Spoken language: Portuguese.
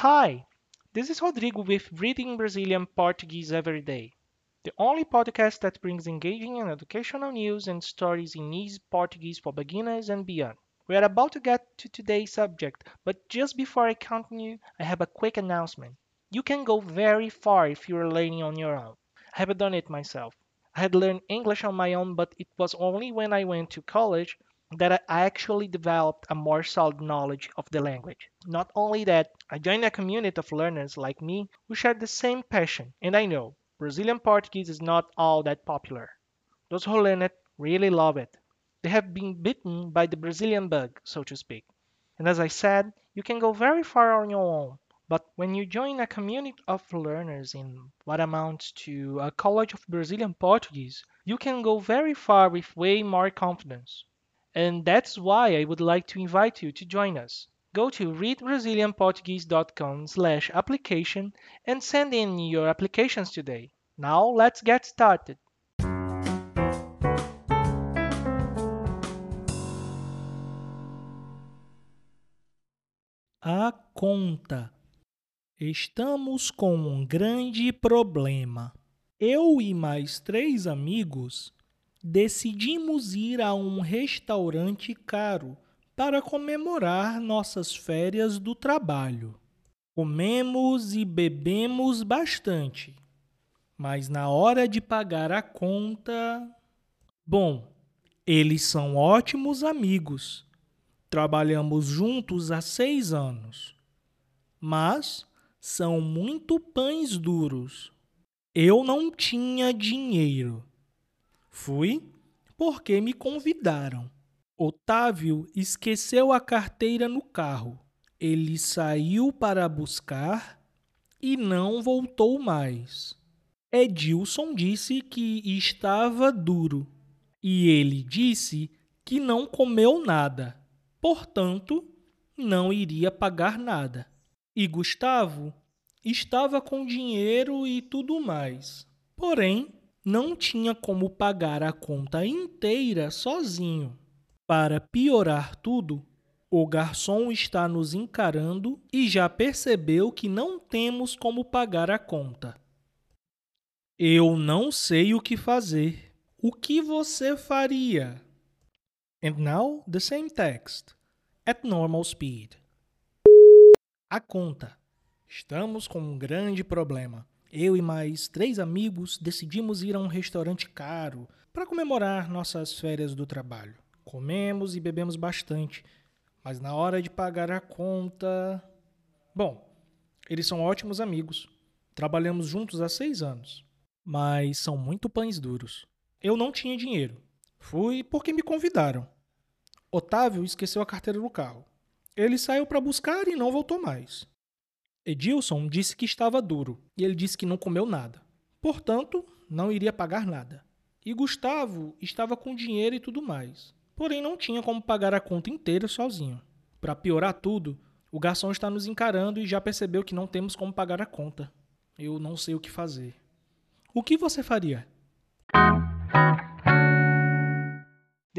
Hi, this is Rodrigo with Reading Brazilian Portuguese Every Day, the only podcast that brings engaging and educational news and stories in easy Portuguese for beginners and beyond. We are about to get to today's subject, but just before I continue, I have a quick announcement. You can go very far if you are learning on your own. I have done it myself. I had learned English on my own, but it was only when I went to college that I actually developed a more solid knowledge of the language. Not only that, I joined a community of learners like me who share the same passion, and I know Brazilian Portuguese is not all that popular. Those who learn it really love it. They have been bitten by the Brazilian bug, so to speak. And as I said, you can go very far on your own. But when you join a community of learners in what amounts to a college of Brazilian Portuguese, you can go very far with way more confidence. And that's why I would like to invite you to join us. Go to readbrazilianportuguese.com slash application and send in your applications today. Now let's get started. A conta. Estamos com um grande problema. Eu e mais três amigos decidimos ir a um restaurante caro para comemorar nossas férias do trabalho. Comemos e bebemos bastante, mas na hora de pagar a conta. Bom, eles são ótimos amigos. Trabalhamos juntos há seis anos, mas são muito pães duros. Eu não tinha dinheiro. Fui porque me convidaram. Otávio esqueceu a carteira no carro. Ele saiu para buscar e não voltou mais. Edilson disse que estava duro e ele disse que não comeu nada, portanto, não iria pagar nada. E Gustavo estava com dinheiro e tudo mais. Porém, não tinha como pagar a conta inteira sozinho. Para piorar tudo, o garçom está nos encarando e já percebeu que não temos como pagar a conta. Eu não sei o que fazer. O que você faria? And now the same text at normal speed. A conta. Estamos com um grande problema. Eu e mais três amigos decidimos ir a um restaurante caro para comemorar nossas férias do trabalho. Comemos e bebemos bastante, mas na hora de pagar a conta. Bom, eles são ótimos amigos. Trabalhamos juntos há seis anos, mas são muito pães duros. Eu não tinha dinheiro. Fui porque me convidaram. Otávio esqueceu a carteira no carro. Ele saiu para buscar e não voltou mais. Edilson disse que estava duro e ele disse que não comeu nada. Portanto, não iria pagar nada. E Gustavo estava com dinheiro e tudo mais. Porém, não tinha como pagar a conta inteira sozinho. Para piorar tudo, o garçom está nos encarando e já percebeu que não temos como pagar a conta. Eu não sei o que fazer. O que você faria?